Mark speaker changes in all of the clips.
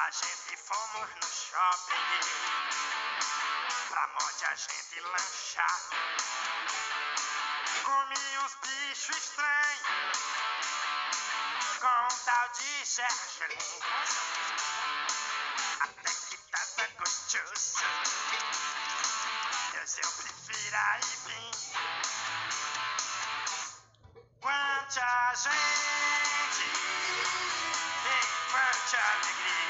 Speaker 1: a gente fomos no shopping Pra morte a gente lanchar. Comi uns bichos estranhos Com um tal de gergelim. Até que tava gostoso. Deus, eu prefiro aipim Quanta gente quanta alegria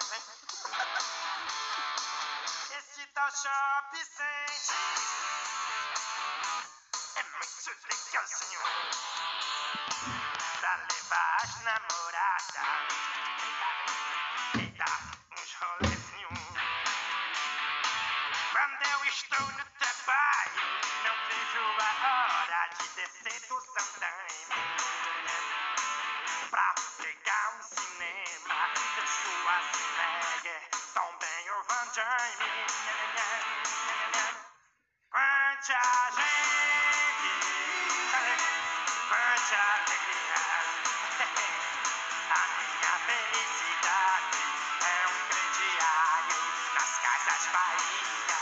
Speaker 1: É hein? Esse tal Shop Sente é muito legalzinho pra levar as namoradas e dar uns rolezinhos. Quando eu estou no trabalho, não vejo a hora de descer do Schwarzenegger, também o Van Damme. Quanta gente, quanta alegria. A minha felicidade é um crediário nas casas Bahia.